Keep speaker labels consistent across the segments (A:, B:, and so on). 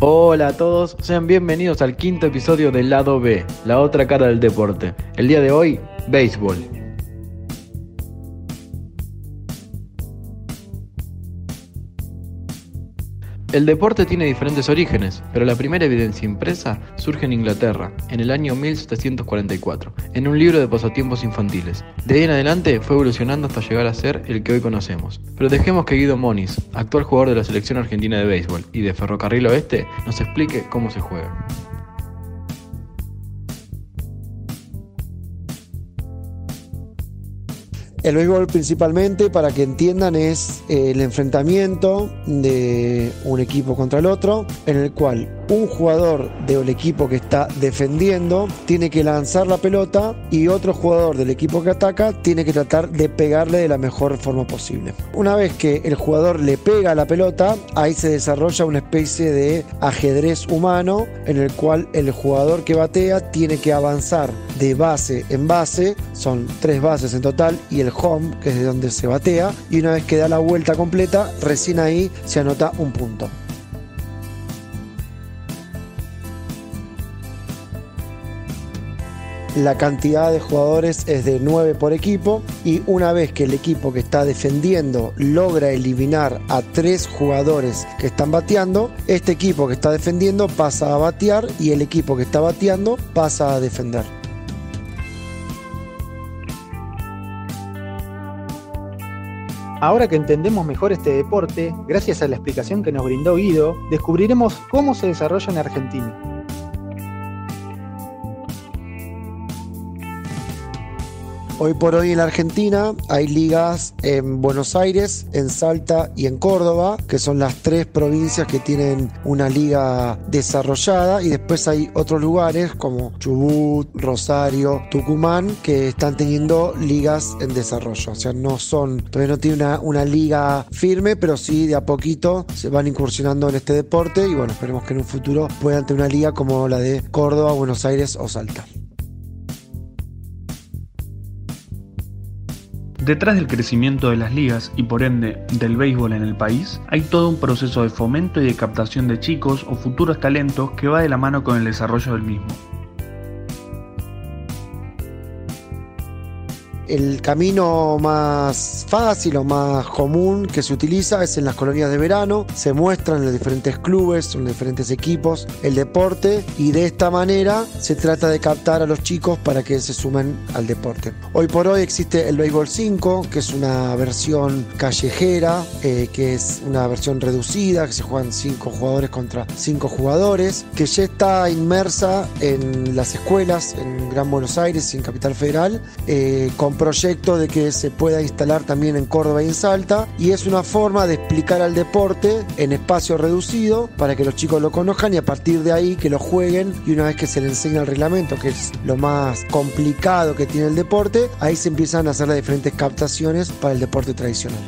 A: Hola a todos, sean bienvenidos al quinto episodio del lado B, la otra cara del deporte. El día de hoy, béisbol. El deporte tiene diferentes orígenes, pero la primera evidencia impresa surge en Inglaterra, en el año 1744, en un libro de pasatiempos infantiles. De ahí en adelante fue evolucionando hasta llegar a ser el que hoy conocemos. Pero dejemos que Guido Moniz, actual jugador de la selección argentina de béisbol y de Ferrocarril Oeste, nos explique cómo se juega.
B: El béisbol principalmente, para que entiendan, es eh, el enfrentamiento de un equipo contra el otro, en el cual un jugador del equipo que está defendiendo tiene que lanzar la pelota y otro jugador del equipo que ataca tiene que tratar de pegarle de la mejor forma posible. Una vez que el jugador le pega la pelota, ahí se desarrolla una especie de ajedrez humano en el cual el jugador que batea tiene que avanzar de base en base, son tres bases en total, y el home, que es de donde se batea, y una vez que da la vuelta completa, recién ahí se anota un punto. la cantidad de jugadores es de 9 por equipo y una vez que el equipo que está defendiendo logra eliminar a 3 jugadores que están bateando, este equipo que está defendiendo pasa a batear y el equipo que está bateando pasa a defender.
C: Ahora que entendemos mejor este deporte, gracias a la explicación que nos brindó Guido, descubriremos cómo se desarrolla en Argentina.
B: Hoy por hoy en la Argentina hay ligas en Buenos Aires, en Salta y en Córdoba, que son las tres provincias que tienen una liga desarrollada y después hay otros lugares como Chubut, Rosario, Tucumán, que están teniendo ligas en desarrollo. O sea, no son, todavía no tiene una, una liga firme, pero sí de a poquito se van incursionando en este deporte y bueno, esperemos que en un futuro puedan tener una liga como la de Córdoba, Buenos Aires o Salta.
D: Detrás del crecimiento de las ligas y por ende del béisbol en el país, hay todo un proceso de fomento y de captación de chicos o futuros talentos que va de la mano con el desarrollo del mismo.
B: El camino más fácil o más común que se utiliza es en las colonias de verano. Se muestran en los diferentes clubes, en los diferentes equipos, el deporte y de esta manera se trata de captar a los chicos para que se sumen al deporte. Hoy por hoy existe el Béisbol 5, que es una versión callejera, eh, que es una versión reducida, que se juegan 5 jugadores contra 5 jugadores, que ya está inmersa en las escuelas en Gran Buenos Aires en Capital Federal, eh, proyecto de que se pueda instalar también en Córdoba y en Salta y es una forma de explicar al deporte en espacio reducido para que los chicos lo conozcan y a partir de ahí que lo jueguen y una vez que se le enseña el reglamento, que es lo más complicado que tiene el deporte, ahí se empiezan a hacer las diferentes captaciones para el deporte tradicional.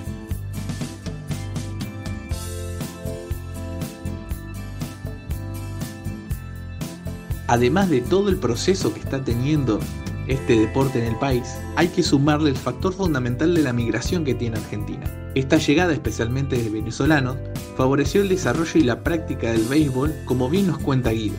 E: Además de todo el proceso que está teniendo este deporte en el país, hay que sumarle el factor fundamental de la migración que tiene Argentina. Esta llegada, especialmente de venezolanos, favoreció el desarrollo y la práctica del béisbol, como bien nos cuenta Guido.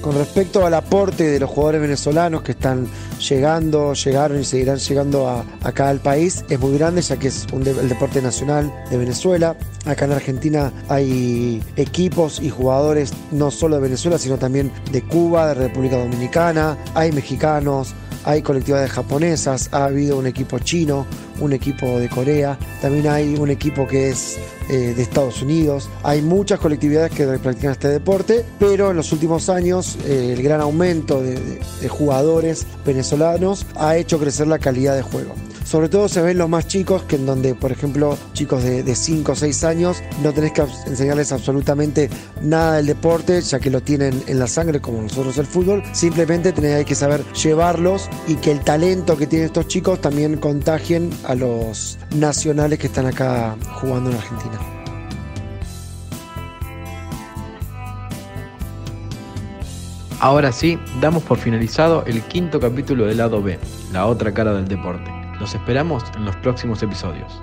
B: Con respecto al aporte de los jugadores venezolanos que están llegando, llegaron y seguirán llegando acá al país, es muy grande ya que es el deporte nacional de Venezuela. Acá en Argentina hay equipos y jugadores no solo de Venezuela, sino también de Cuba, de República Dominicana, hay mexicanos, hay colectividades japonesas, ha habido un equipo chino, un equipo de Corea, también hay un equipo que es eh, de Estados Unidos. Hay muchas colectividades que practican este deporte, pero en los últimos años eh, el gran aumento de, de jugadores venezolanos ha hecho crecer la calidad de juego. Sobre todo se ven los más chicos, que en donde, por ejemplo, chicos de 5 o 6 años, no tenés que enseñarles absolutamente nada del deporte, ya que lo tienen en la sangre, como nosotros el fútbol. Simplemente tenés que saber llevarlos y que el talento que tienen estos chicos también contagien a los nacionales que están acá jugando en Argentina.
A: Ahora sí, damos por finalizado el quinto capítulo del lado B, la otra cara del deporte. Los esperamos en los próximos episodios.